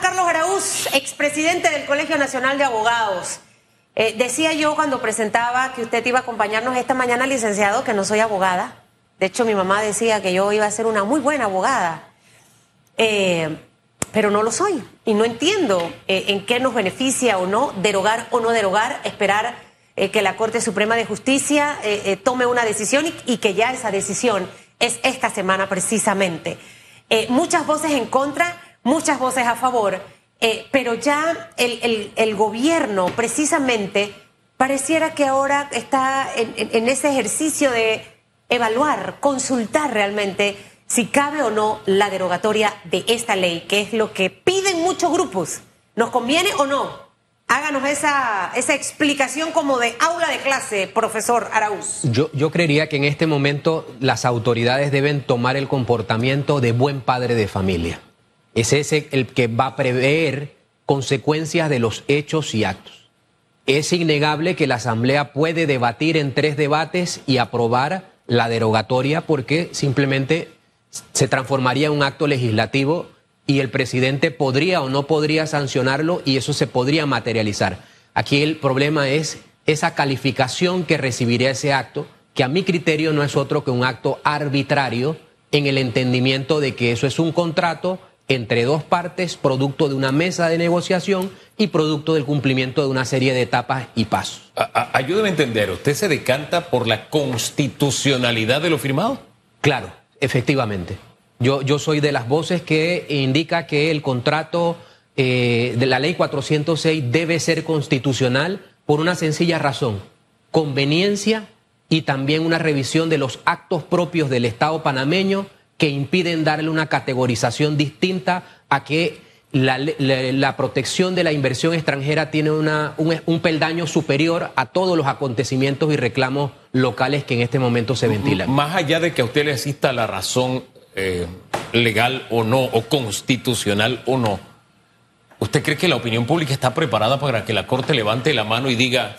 Carlos Araúz, expresidente del Colegio Nacional de Abogados. Eh, decía yo cuando presentaba que usted iba a acompañarnos esta mañana, licenciado, que no soy abogada. De hecho, mi mamá decía que yo iba a ser una muy buena abogada. Eh, pero no lo soy. Y no entiendo eh, en qué nos beneficia o no derogar o no derogar, esperar que la Corte Suprema de Justicia tome una decisión y que ya esa decisión es esta semana precisamente. muchas voces en contra muchas voces a favor, eh, pero ya el, gobierno precisamente pareciera que ahora está en, ese ejercicio de evaluar, consultar realmente si cabe o no la derogatoria de esta ley, que es lo que piden muchos grupos. ¿Nos conviene o no? Háganos esa, esa explicación como de aula de clase, profesor Araúz. Yo, yo creería que en este momento las autoridades deben tomar el comportamiento de buen padre de familia es ese el que va a prever consecuencias de los hechos y actos. Es innegable que la Asamblea puede debatir en tres debates y aprobar la derogatoria porque simplemente se transformaría en un acto legislativo y el presidente podría o no podría sancionarlo y eso se podría materializar. Aquí el problema es esa calificación que recibiría ese acto, que a mi criterio no es otro que un acto arbitrario en el entendimiento de que eso es un contrato entre dos partes, producto de una mesa de negociación y producto del cumplimiento de una serie de etapas y pasos. ayúdeme a entender, ¿usted se decanta por la constitucionalidad de lo firmado? Claro, efectivamente. Yo, yo soy de las voces que indica que el contrato eh, de la ley 406 debe ser constitucional por una sencilla razón, conveniencia y también una revisión de los actos propios del Estado panameño que impiden darle una categorización distinta a que la, protección de la inversión extranjera tiene una, un, peldaño superior a todos los acontecimientos y reclamos locales que en este momento se ventilan. Más allá de que a usted le exista la razón eh, legal o no, o constitucional o no, ¿usted cree que la opinión pública está preparada para que la Corte levante la mano y diga,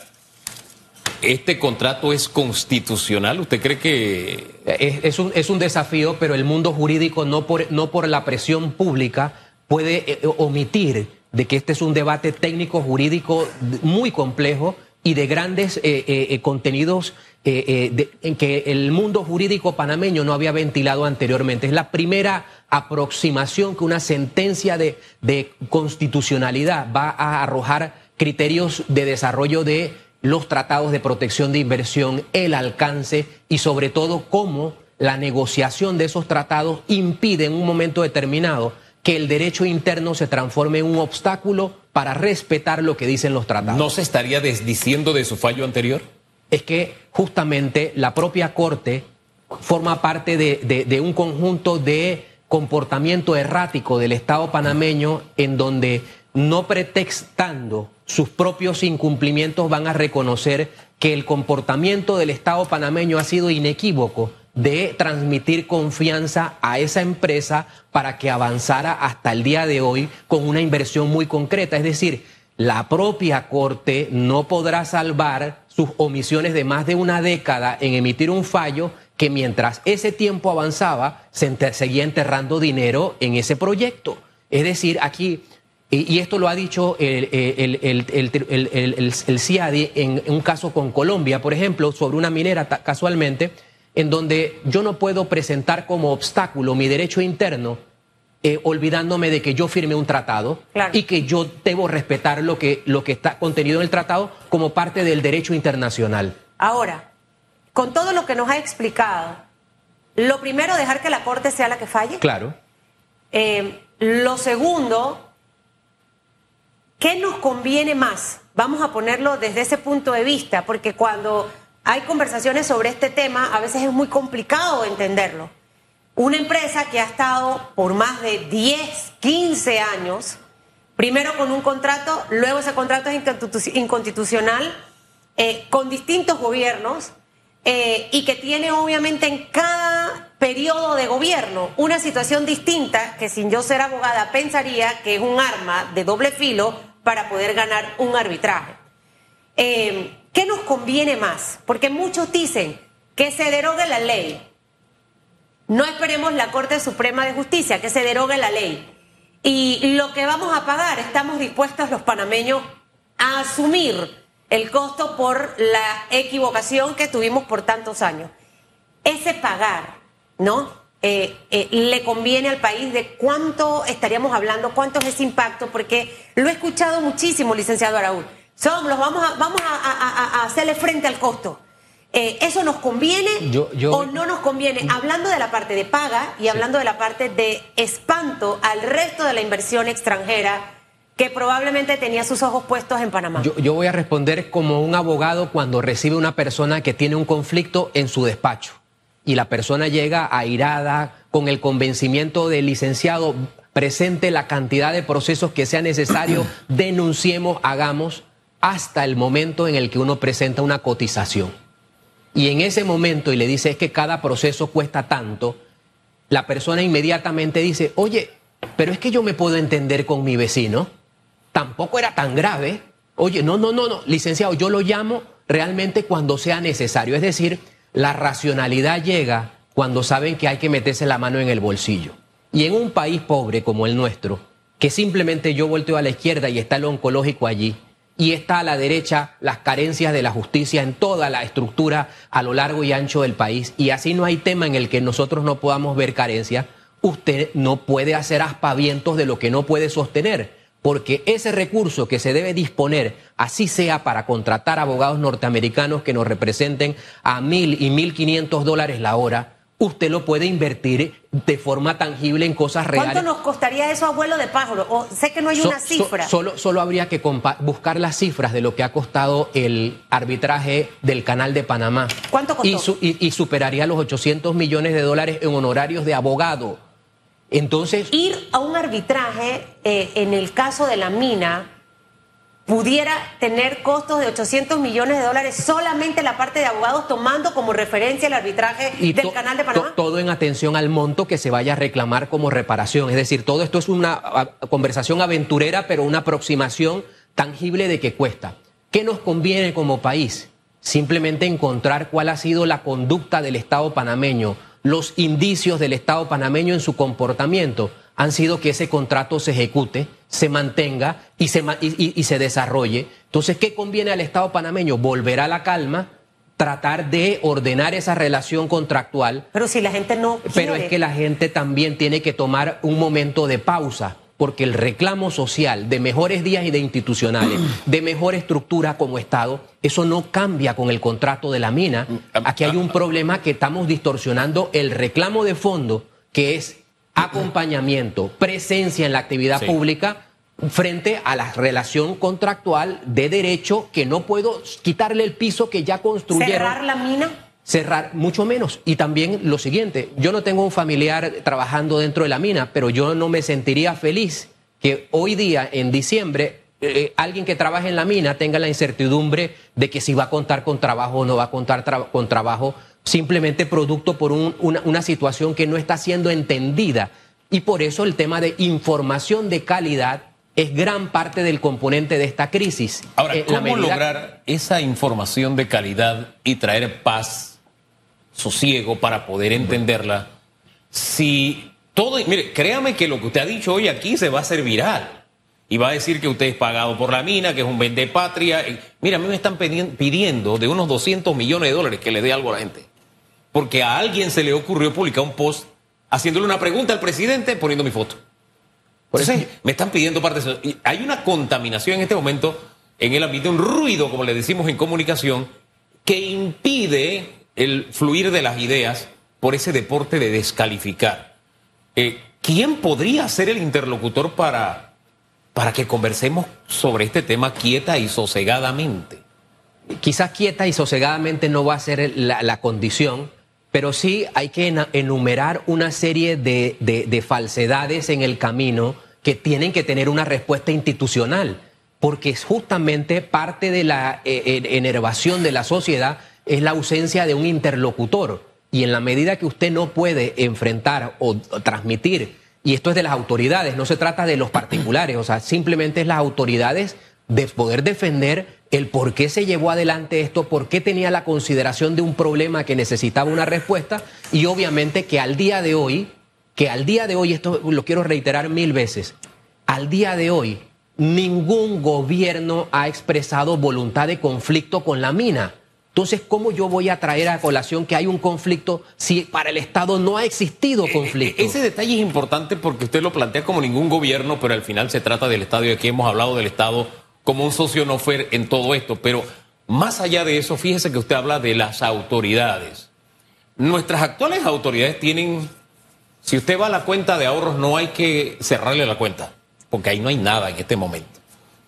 ¿Este contrato es constitucional? ¿Usted cree que...? Es, un, es un, desafío, pero el mundo jurídico no por, no por la presión pública puede eh, omitir de que este es un debate técnico jurídico muy complejo y de grandes eh, eh, contenidos en que el mundo jurídico panameño no había ventilado anteriormente. Es la primera aproximación que una sentencia de, de constitucionalidad va a arrojar criterios de desarrollo de los tratados de protección de inversión, el alcance y sobre todo cómo la negociación de esos tratados impide en un momento determinado que el derecho interno se transforme en un obstáculo para respetar lo que dicen los tratados. ¿No se estaría desdiciendo de su fallo anterior? Es que justamente la propia Corte forma parte de, de un conjunto de comportamiento errático del Estado panameño en donde no pretextando sus propios incumplimientos van a reconocer que el comportamiento del Estado panameño ha sido inequívoco de transmitir confianza a esa empresa para que avanzara hasta el día de hoy con una inversión muy concreta. Es decir, la propia Corte no podrá salvar sus omisiones de más de una década en emitir un fallo que mientras ese tiempo avanzaba se seguía enterrando dinero en ese proyecto. Es decir, aquí y, esto lo ha dicho el, el, CIADI en, un caso con Colombia, por ejemplo, sobre una minera casualmente, en donde yo no puedo presentar como obstáculo mi derecho interno eh, olvidándome de que yo firmé un tratado y que yo debo respetar lo que, lo que está contenido en el tratado como parte del derecho internacional. Ahora, con todo lo que nos ha explicado, lo primero, dejar que la Corte sea la que falle. Claro. Eh, lo segundo, ¿Qué nos conviene más? Vamos a ponerlo desde ese punto de vista, porque cuando hay conversaciones sobre este tema, a veces es muy complicado entenderlo. Una empresa que ha estado por más de 10, 15 años, primero con un contrato, luego ese contrato es inconstitucional, eh, con distintos gobiernos, eh, y que tiene obviamente en cada periodo de gobierno una situación distinta que sin yo ser abogada pensaría que es un arma de doble filo para poder ganar un arbitraje. Eh, ¿Qué nos conviene más? Porque muchos dicen que se derogue la ley. No esperemos la Corte Suprema de Justicia, que se derogue la ley. Y lo que vamos a pagar, estamos dispuestos los panameños a asumir el costo por la equivocación que tuvimos por tantos años. Ese pagar, ¿no? Eh, eh, le conviene al país de cuánto estaríamos hablando, cuánto es ese impacto, porque lo he escuchado muchísimo, licenciado Araúl. Somos, vamos a, vamos a, hacerle frente al costo. Eh, ¿Eso nos conviene o no nos conviene? Hablando de la parte de paga y hablando de la parte de espanto al resto de la inversión extranjera que probablemente tenía sus ojos puestos en Panamá. Yo, yo voy a responder como un abogado cuando recibe una persona que tiene un conflicto en su despacho y la persona llega airada con el convencimiento del licenciado, presente la cantidad de procesos que sea necesario, denunciemos, hagamos, hasta el momento en el que uno presenta una cotización. Y en ese momento, y le dice es que cada proceso cuesta tanto, la persona inmediatamente dice, oye, pero es que yo me puedo entender con mi vecino, tampoco era tan grave. Oye, no, no, no, no, licenciado, yo lo llamo realmente cuando sea necesario. Es decir, la racionalidad llega cuando saben que hay que meterse la mano en el bolsillo. Y en un país pobre como el nuestro, que simplemente yo volteo a la izquierda y está el oncológico allí, y está a la derecha las carencias de la justicia en toda la estructura a lo largo y ancho del país, y así no hay tema en el que nosotros no podamos ver carencias, usted no puede hacer aspavientos de lo que no puede sostener porque ese recurso que se debe disponer, así sea para contratar abogados norteamericanos que nos representen a mil y mil quinientos dólares la hora, usted lo puede invertir de forma tangible en cosas reales. ¿Cuánto nos costaría eso, abuelo de pájaro? O, sé que no hay una cifra. solo, solo habría que buscar las cifras de lo que ha costado el arbitraje del Canal de Panamá. ¿Cuánto costó? Y, y superaría los 800 millones de dólares en honorarios de abogado. Entonces. Ir a un arbitraje, eh, en el caso de la mina, pudiera tener costos de 800 millones de dólares solamente la parte de abogados tomando como referencia el arbitraje del Canal de Panamá. todo en atención al monto que se vaya a reclamar como reparación. Es decir, todo esto es una conversación aventurera, pero una aproximación tangible de qué cuesta. ¿Qué nos conviene como país? Simplemente encontrar cuál ha sido la conducta del Estado panameño los indicios del Estado panameño en su comportamiento han sido que ese contrato se ejecute, se mantenga y se, y, se desarrolle. Entonces, ¿qué conviene al Estado panameño? Volver a la calma, tratar de ordenar esa relación contractual. Pero si la gente no. Pero es que la gente también tiene que tomar un momento de pausa porque el reclamo social de mejores días y de institucionales, de mejor estructura como Estado, eso no cambia con el contrato de la mina. Aquí hay un problema que estamos distorsionando el reclamo de fondo, que es acompañamiento, presencia en la actividad pública frente a la relación contractual de derecho que no puedo quitarle el piso que ya construyeron. ¿Cerrar la mina? Cerrar mucho menos. Y también lo siguiente, yo no tengo un familiar trabajando dentro de la mina, pero yo no me sentiría feliz que hoy día, en diciembre, eh, alguien que trabaje en la mina tenga la incertidumbre de que si va a contar con trabajo o no va a contar con trabajo, simplemente producto por una, una situación que no está siendo entendida. Y por eso el tema de información de calidad es gran parte del componente de esta crisis. Ahora, ¿cómo lograr esa información de calidad y traer paz sosiego para poder entenderla. Si todo, mire, créame que lo que usted ha dicho hoy aquí se va a hacer viral. Y va a decir que usted es pagado por la mina, que es un vende patria. Mira, a mí me están pidiendo de unos 200 millones de dólares que le dé algo a la gente. Porque a alguien se le ocurrió publicar un post haciéndole una pregunta al presidente poniendo mi foto. Por eso me están pidiendo parte de eso. Y hay una contaminación en este momento en el ambiente, un ruido, como le decimos en comunicación, que impide el fluir de las ideas por ese deporte de descalificar. Eh, ¿Quién podría ser el interlocutor para, para que conversemos sobre este tema quieta y sosegadamente? Quizás quieta y sosegadamente no va a ser la, condición, pero sí hay que enumerar una serie de, falsedades en el camino que tienen que tener una respuesta institucional, porque es justamente parte de la eh, enervación de la sociedad es la ausencia de un interlocutor. Y en la medida que usted no puede enfrentar o transmitir, y esto es de las autoridades, no se trata de los particulares, o sea, simplemente es las autoridades de poder defender el por qué se llevó adelante esto, por qué tenía la consideración de un problema que necesitaba una respuesta, y obviamente que al día de hoy, que al día de hoy, esto lo quiero reiterar mil veces, al día de hoy, ningún gobierno ha expresado voluntad de conflicto con la mina. Entonces, ¿cómo yo voy a traer a colación que hay un conflicto si para el Estado no ha existido Eh, conflicto? Ese detalle es importante porque usted lo plantea como ningún gobierno, pero al final se trata del Estado y aquí hemos hablado del Estado como un socio no fair en todo esto. Pero más allá de eso, fíjese que usted habla de las autoridades. Nuestras actuales autoridades tienen, si usted va a la cuenta de ahorros, no hay que cerrarle la cuenta, porque ahí no hay nada en este momento.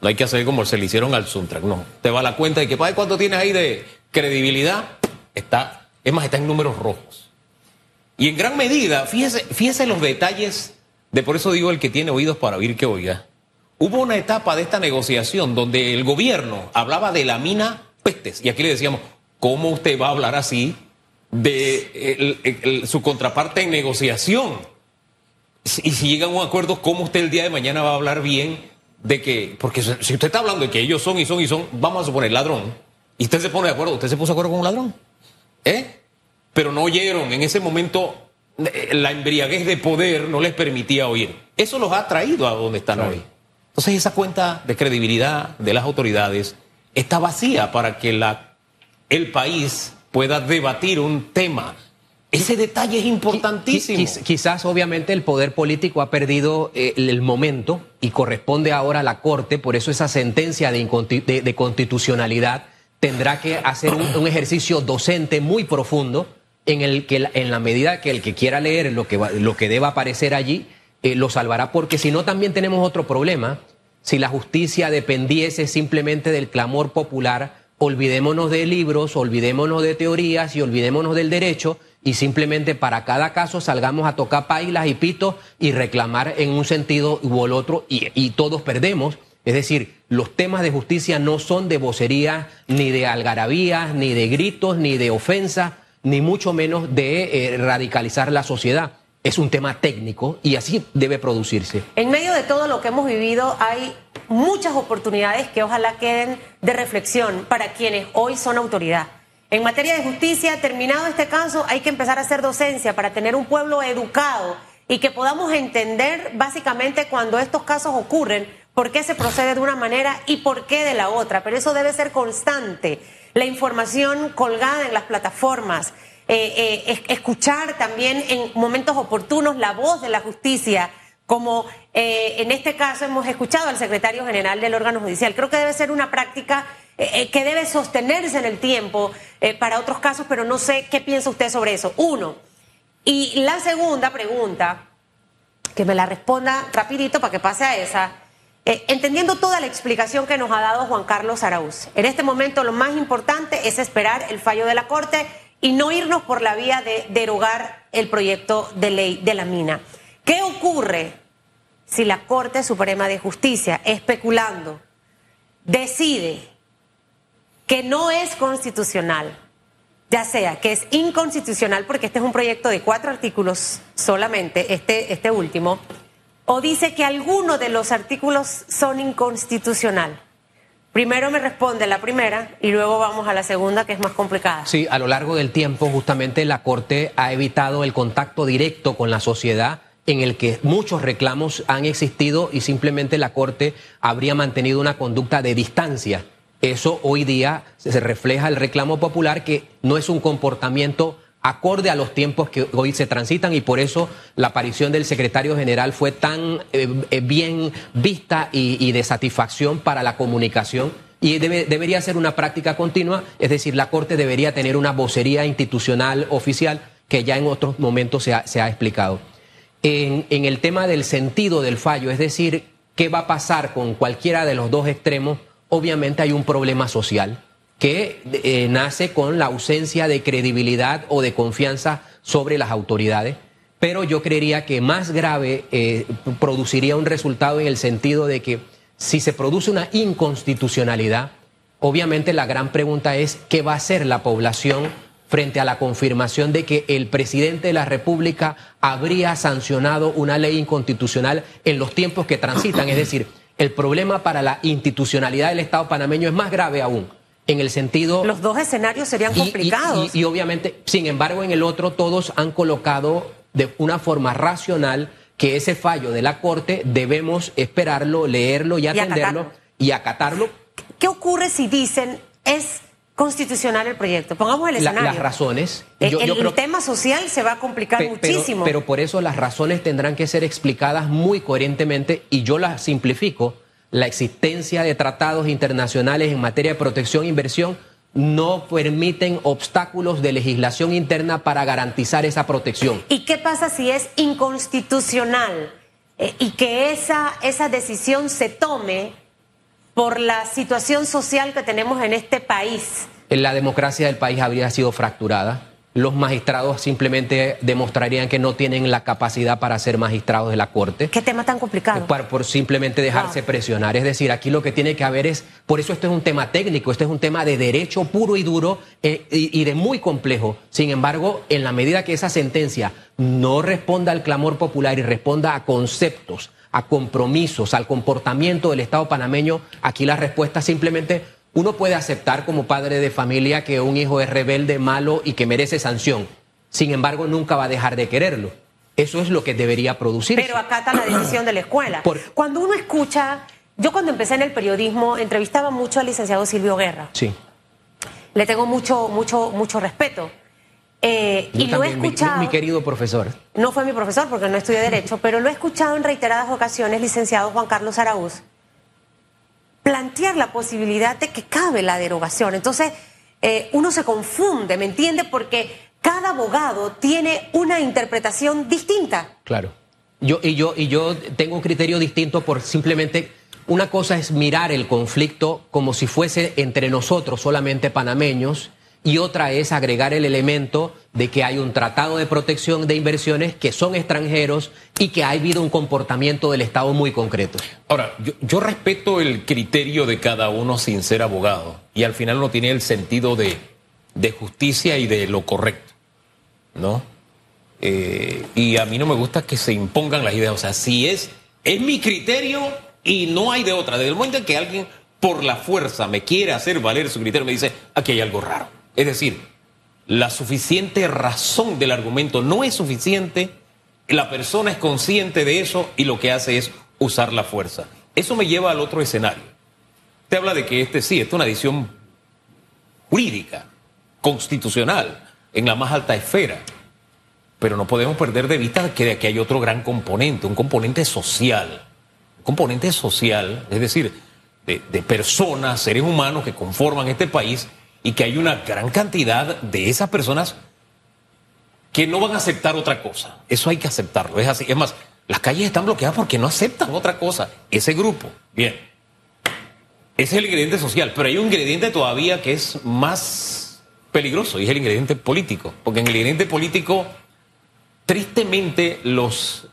No hay que hacer como se le hicieron al Suntrack, no. Usted va a la cuenta y que, ¿para cuánto tienes ahí de credibilidad? Está, es más, está en números rojos. Y en gran medida, fíjese, los detalles de por eso digo el que tiene oídos para oír que oiga. Hubo una etapa de esta negociación donde el gobierno hablaba de la mina pestes. Y aquí le decíamos, ¿cómo usted va a hablar así de su contraparte en negociación? Y si llegan a un acuerdo, ¿cómo usted el día de mañana va a hablar bien de que, porque si usted está hablando de que ellos son y son y son, vamos a suponer ladrón, y usted se pone de acuerdo, ¿usted se puso de acuerdo con un ladrón? ¿Eh? Pero no oyeron, en ese momento eh, la embriaguez de poder no les permitía oír. Eso los ha traído a donde están hoy. Entonces esa cuenta de credibilidad de las autoridades está vacía para que la, el país pueda debatir un tema. Ese detalle es importantísimo. Quiz- Quizás, obviamente, el poder político ha perdido eh, el, momento y corresponde ahora a la Corte, por eso esa sentencia de- de constitucionalidad tendrá que hacer un, ejercicio docente muy profundo en el que, en la medida que el que quiera leer lo que, va- lo que deba aparecer allí, eh, lo salvará, porque si no también tenemos otro problema. Si la justicia dependiese simplemente del clamor popular, olvidémonos de libros, olvidémonos de teorías y olvidémonos del derecho y simplemente para cada caso salgamos a tocar pailas y pitos y reclamar en un sentido u otro y todos perdemos. Es decir, los temas de justicia no son de vocería, ni de algarabías, ni de gritos, ni de ofensa, ni mucho menos de eh, radicalizar la sociedad. Es un tema técnico y así debe producirse. En medio de todo lo que hemos vivido hay muchas oportunidades que ojalá queden de reflexión para quienes hoy son autoridad. En materia de justicia, terminado este caso, hay que empezar a hacer docencia para tener un pueblo educado y que podamos entender básicamente cuando estos casos ocurren, por qué se procede de una manera y por qué de la otra. Pero eso debe ser constante. La información colgada en las plataformas, eh, eh, es- escuchar también en momentos oportunos la voz de la justicia, como eh, en este caso hemos escuchado al secretario general del órgano judicial. Creo que debe ser una práctica que debe sostenerse en el tiempo para otros casos, pero no sé qué piensa usted sobre eso. Uno. Y la segunda pregunta, que me la responda rapidito para que pase a esa. Eh, entendiendo toda la explicación que nos ha dado Juan Carlos Araúz, en este momento lo más importante es esperar el fallo de la Corte y no irnos por la vía de derogar el proyecto de ley de la mina. ¿Qué ocurre si la Corte Suprema de Justicia, especulando, decide que no es constitucional, ya sea que es inconstitucional porque este es un proyecto de cuatro artículos solamente, este, este último, o dice que algunos de los artículos son inconstitucional. Primero me responde la primera y luego vamos a la segunda que es más complicada. Sí, a lo largo del tiempo justamente la Corte ha evitado el contacto directo con la sociedad en el que muchos reclamos han existido y simplemente la Corte habría mantenido una conducta de distancia. Eso hoy día se refleja el reclamo popular que no es un comportamiento acorde a los tiempos que hoy se transitan y por eso la aparición del secretario general fue tan eh, eh, bien vista y, de satisfacción para la comunicación y debe- debería ser una práctica continua, es decir, la Corte debería tener una vocería institucional oficial que ya en otros momentos se ha, se ha explicado. En, en el tema del sentido del fallo, es decir, qué va a pasar con cualquiera de los dos extremos, obviamente hay un problema social que eh, nace con la ausencia de credibilidad o de confianza sobre las autoridades. Pero yo creería que más grave eh, produciría un resultado en el sentido de que si se produce una inconstitucionalidad, obviamente la gran pregunta es qué va a hacer la población frente a la confirmación de que el presidente de la República habría sancionado una ley inconstitucional en los tiempos que transitan. Es decir, el problema para la institucionalidad del Estado panameño es más grave aún, en el sentido... Los dos escenarios serían Y- complicados. Y, y obviamente, sin embargo, en el otro todos han colocado de una forma racional que ese fallo de la Corte debemos esperarlo, leerlo y atenderlo y acatarlo. ¿Qué ocurre si dicen es constitucional el proyecto? Pongamos el escenario. las razones. Eh, el, tema social se va a complicar muchísimo. pero por eso las razones tendrán que ser explicadas muy coherentemente y yo las simplifico. La existencia de tratados internacionales en materia de protección e inversión no permiten obstáculos de legislación interna para garantizar esa protección. ¿Y qué pasa si es inconstitucional eh, y que esa, esa decisión se tome por la situación social que tenemos en este país? La democracia del país habría sido fracturada los magistrados simplemente demostrarían que no tienen la capacidad para ser magistrados de la Corte. ¿Qué tema tan complicado? Por, simplemente dejarse presionar. Es decir, aquí lo que tiene que haber es, por eso esto es un tema técnico, este es un tema de derecho puro y duro eh, y, de muy complejo. Sin embargo, en la medida que esa sentencia no responda al clamor popular y responda a conceptos, a compromisos, al comportamiento del Estado panameño, aquí la respuesta simplemente uno puede aceptar como padre de familia que un hijo es rebelde, malo y que merece sanción. Sin embargo, nunca va a dejar de quererlo. Eso es lo que debería producir. Pero acata la decisión de la escuela. Cuando uno escucha, yo cuando empecé en el periodismo entrevistaba mucho al licenciado Silvio Guerra. Sí. Le tengo mucho, mucho, mucho respeto. Eh, y lo he escuchado. Mi, mi, querido profesor. No fue mi profesor porque no estudié Derecho, pero lo he escuchado en reiteradas ocasiones, licenciado Juan Carlos Araúz, plantear la posibilidad de que cabe la derogación. Entonces, eh, uno se confunde, ¿me entiende? Porque cada abogado tiene una interpretación distinta. Claro. Yo, y, yo, y yo tengo un criterio distinto por simplemente una cosa es mirar el conflicto como si fuese entre nosotros solamente panameños y otra es agregar el elemento de que hay un tratado de protección de inversiones que son extranjeros y que ha habido un comportamiento del Estado muy concreto. Ahora, yo, respeto el criterio de cada uno sin ser abogado y al final uno tiene el sentido de, justicia y de lo correcto, ¿no? Eh, y a mí no me gusta que se impongan las ideas, o sea, si es, es mi criterio y no hay de otra. Desde el momento en que alguien por la fuerza me quiere hacer valer su criterio, me dice, aquí hay algo raro. Es decir, la suficiente razón del argumento no es suficiente, la persona es consciente de eso y lo que hace es usar la fuerza. Eso me lleva al otro escenario. Te habla de que este sí, es una decisión jurídica, constitucional, en la más alta esfera. Pero no podemos perder de vista que de aquí hay otro gran componente, un componente social. Un componente social, es decir, de, de personas, seres humanos que conforman este país y que hay una gran cantidad de esas personas que no van a aceptar otra cosa. Eso hay que aceptarlo. Es así. Es más, las calles están bloqueadas porque no aceptan otra cosa. Ese grupo. Bien. Ese es el ingrediente social. Pero hay un ingrediente todavía que es más peligroso y es el ingrediente político. Porque en el ingrediente político, tristemente, los,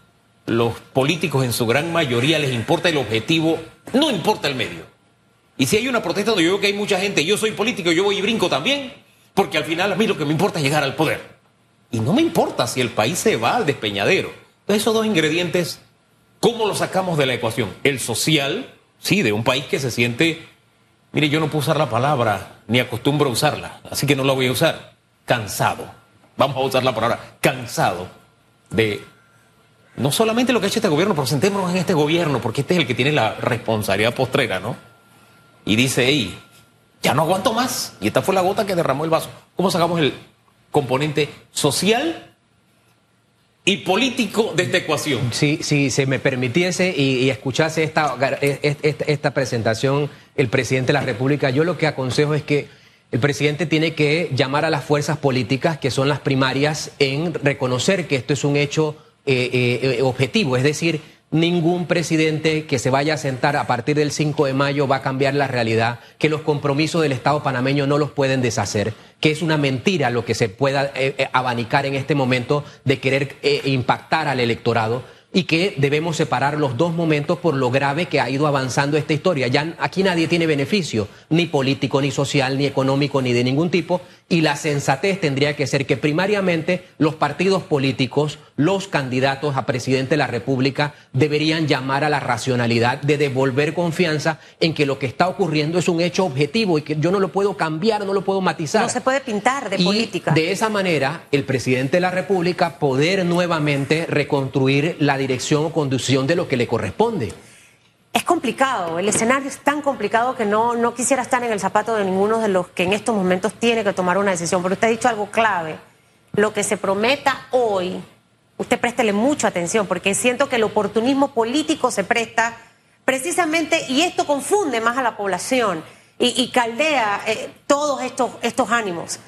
los políticos en su gran mayoría les importa el objetivo, no importa el medio. Y si hay una protesta donde yo veo que hay mucha gente, yo soy político, yo voy y brinco también, porque al final a mí lo que me importa es llegar al poder. Y no me importa si el país se va al despeñadero. Entonces esos dos ingredientes, ¿cómo los sacamos de la ecuación? El social, sí, de un país que se siente, mire, yo no puedo usar la palabra, ni acostumbro a usarla, así que no la voy a usar, cansado. Vamos a usar la palabra cansado de no solamente lo que ha hecho este gobierno, pero sentémonos en este gobierno, porque este es el que tiene la responsabilidad postrera, ¿no? Y dice, hey, ya no aguanto más. Y esta fue la gota que derramó el vaso. ¿Cómo sacamos el componente social y político de esta ecuación? Si, si se me permitiese y, escuchase esta, esta, presentación el presidente de la República, yo lo que aconsejo es que el presidente tiene que llamar a las fuerzas políticas, que son las primarias, en reconocer que esto es un hecho eh, eh, objetivo, es decir, ningún presidente que se vaya a sentar a partir del 5 de mayo va a cambiar la realidad, que los compromisos del Estado panameño no los pueden deshacer, que es una mentira lo que se pueda eh, eh, abanicar en este momento de querer eh, impactar al electorado y que debemos separar los dos momentos por lo grave que ha ido avanzando esta historia. Ya aquí nadie tiene beneficio, ni político, ni social, ni económico, ni de ningún tipo, y la sensatez tendría que ser que primariamente los partidos políticos, los candidatos a presidente de la República deberían llamar a la racionalidad de devolver confianza en que lo que está ocurriendo es un hecho objetivo y que yo no lo puedo cambiar, no lo puedo matizar. No se puede pintar de y política. De esa manera, el presidente de la República poder nuevamente reconstruir la dirección o conducción de lo que le corresponde. Es complicado, el escenario es tan complicado que no, no quisiera estar en el zapato de ninguno de los que en estos momentos tiene que tomar una decisión. Pero usted ha dicho algo clave. Lo que se prometa hoy, usted préstele mucha atención, porque siento que el oportunismo político se presta precisamente, y esto confunde más a la población y, caldea eh, todos estos, estos ánimos.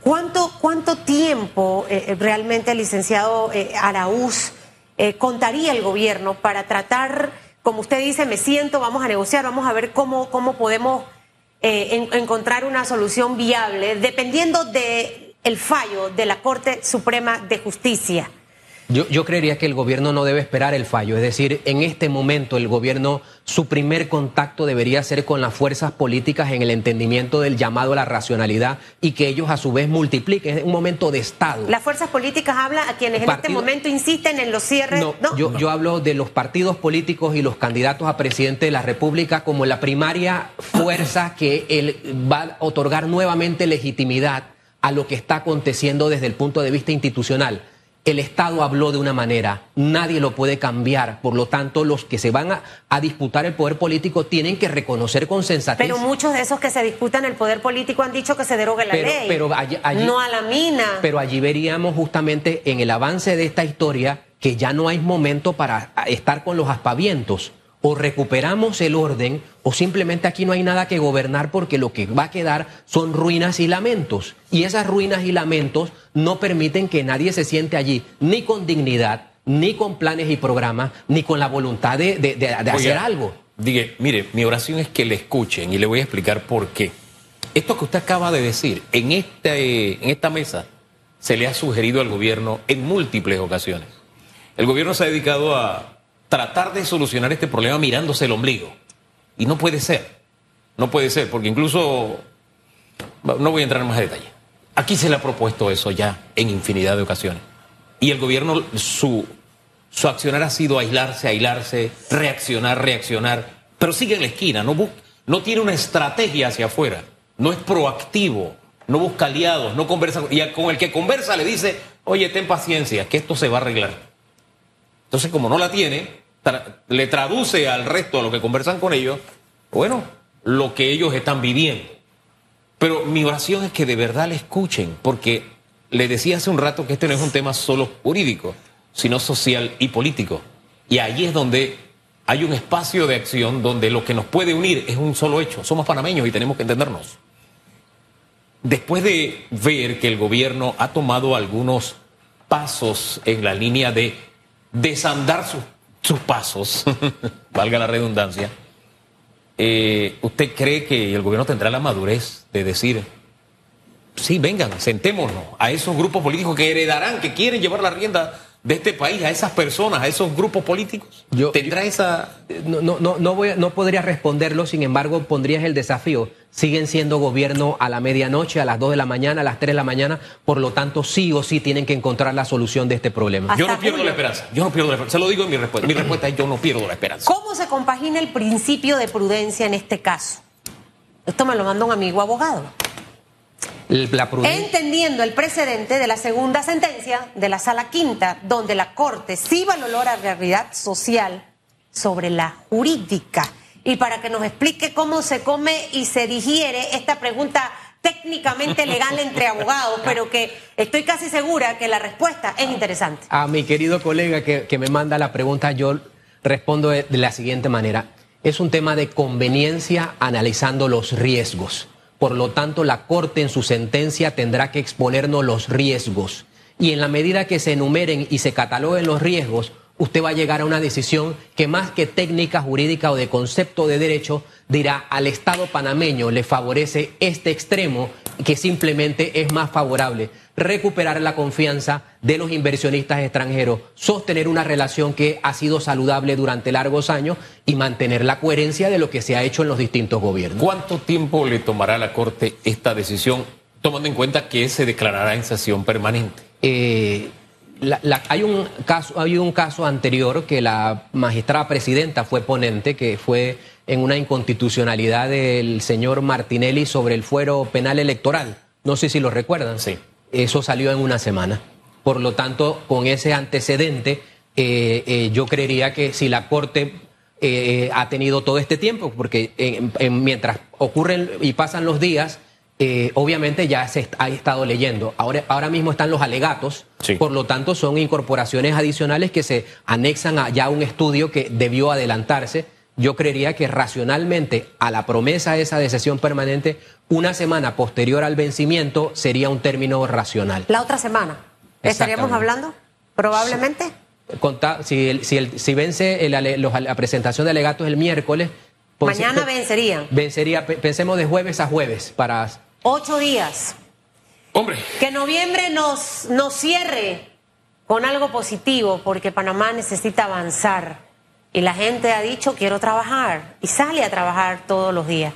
¿Cuánto, cuánto tiempo eh, realmente el licenciado eh, Araúz eh, contaría el gobierno para tratar como usted dice, me siento, vamos a negociar, vamos a ver cómo, cómo podemos eh, en, encontrar una solución viable, dependiendo del el fallo de la Corte Suprema de Justicia. Yo, yo, creería que el gobierno no debe esperar el fallo, es decir, en este momento el gobierno, su primer contacto debería ser con las fuerzas políticas en el entendimiento del llamado a la racionalidad y que ellos a su vez multipliquen, es un momento de Estado. Las fuerzas políticas hablan a quienes Partido, en este momento insisten en los cierres. No, no, Yo, yo hablo de los partidos políticos y los candidatos a presidente de la República como la primaria fuerza que él va a otorgar nuevamente legitimidad a lo que está aconteciendo desde el punto de vista institucional el Estado habló de una manera, nadie lo puede cambiar, por lo tanto los que se van a, a, disputar el poder político tienen que reconocer con sensatez. Pero muchos de esos que se disputan el poder político han dicho que se derogue la pero, ley, pero allí, allí, no a la mina. Pero allí veríamos justamente en el avance de esta historia que ya no hay momento para estar con los aspavientos. O recuperamos el orden o simplemente aquí no hay nada que gobernar porque lo que va a quedar son ruinas y lamentos. Y esas ruinas y lamentos no permiten que nadie se siente allí ni con dignidad, ni con planes y programas, ni con la voluntad de, de, de, de hacer algo. Diga, mire, mi oración es que le escuchen y le voy a explicar por qué. Esto que usted acaba de decir, en, este, en esta mesa se le ha sugerido al gobierno en múltiples ocasiones. El gobierno se ha dedicado a tratar de solucionar este problema mirándose el ombligo. Y no puede ser. No puede ser, porque incluso, no voy a entrar en más detalle. Aquí se le ha propuesto eso ya en infinidad de ocasiones. Y el gobierno, su, su accionar ha sido aislarse, aislarse, reaccionar, reaccionar, pero sigue en la esquina, no, no tiene una estrategia hacia afuera, no es proactivo, no busca aliados, no conversa, y con el que conversa le dice, oye, ten paciencia, que esto se va a arreglar. Entonces, como no la tiene, le traduce al resto a lo que conversan con ellos, bueno, lo que ellos están viviendo. Pero mi oración es que de verdad le escuchen, porque le decía hace un rato que este no es un tema solo jurídico, sino social y político. Y ahí es donde hay un espacio de acción donde lo que nos puede unir es un solo hecho. Somos panameños y tenemos que entendernos. Después de ver que el gobierno ha tomado algunos pasos en la línea de desandar sus, sus pasos, valga la redundancia, eh, ¿usted cree que el gobierno tendrá la madurez de decir, sí, vengan, sentémonos a esos grupos políticos que heredarán, que quieren llevar la rienda de este país, a esas personas, a esos grupos políticos? Yo, ¿Tendrá yo, esa...? No, no, no, no, voy, no podría responderlo, sin embargo, pondrías el desafío. Siguen siendo gobierno a la medianoche, a las 2 de la mañana, a las 3 de la mañana, por lo tanto, sí o sí tienen que encontrar la solución de este problema. Yo no pierdo julio. la esperanza, yo no pierdo la esperanza. Se lo digo en mi respuesta. Mi respuesta es yo no pierdo la esperanza. ¿Cómo se compagina el principio de prudencia en este caso? Esto me lo manda un amigo abogado. La Entendiendo el precedente de la segunda sentencia de la sala quinta, donde la Corte sí valoró la realidad social sobre la jurídica. Y para que nos explique cómo se come y se digiere esta pregunta técnicamente legal entre abogados, pero que estoy casi segura que la respuesta es interesante. A mi querido colega que, que me manda la pregunta, yo respondo de la siguiente manera. Es un tema de conveniencia analizando los riesgos. Por lo tanto, la Corte en su sentencia tendrá que exponernos los riesgos. Y en la medida que se enumeren y se cataloguen los riesgos, usted va a llegar a una decisión que más que técnica jurídica o de concepto de derecho, dirá al Estado panameño le favorece este extremo que simplemente es más favorable. Recuperar la confianza de los inversionistas extranjeros, sostener una relación que ha sido saludable durante largos años y mantener la coherencia de lo que se ha hecho en los distintos gobiernos. ¿Cuánto tiempo le tomará a la Corte esta decisión tomando en cuenta que se declarará en sesión permanente. Eh, hay, un caso, hay un caso anterior que la magistrada presidenta fue ponente, que fue en una inconstitucionalidad del señor Martinelli sobre el fuero penal electoral. No sé si lo recuerdan. Sí. Eso salió en una semana. Por lo tanto, con ese antecedente, eh, eh, yo creería que si la Corte eh, ha tenido todo este tiempo, porque mientras ocurren y pasan los días, obviamente ya se ha estado leyendo. Ahora, ahora mismo están los alegatos, por lo tanto son incorporaciones adicionales que se anexan a ya un estudio que debió adelantarse. Yo creería que racionalmente a la promesa esa de sesión permanente, una semana posterior al vencimiento sería un término racional. La otra semana. ¿Estaríamos hablando? Probablemente. si, si, vence la presentación de alegatos el miércoles. Pues, Mañana vencerían. Vencería, pensemos de jueves a jueves para. Ocho días. Hombre. Que noviembre nos, nos cierre con algo positivo, porque Panamá necesita avanzar. Y la gente ha dicho, quiero trabajar. Y sale a trabajar todos los días.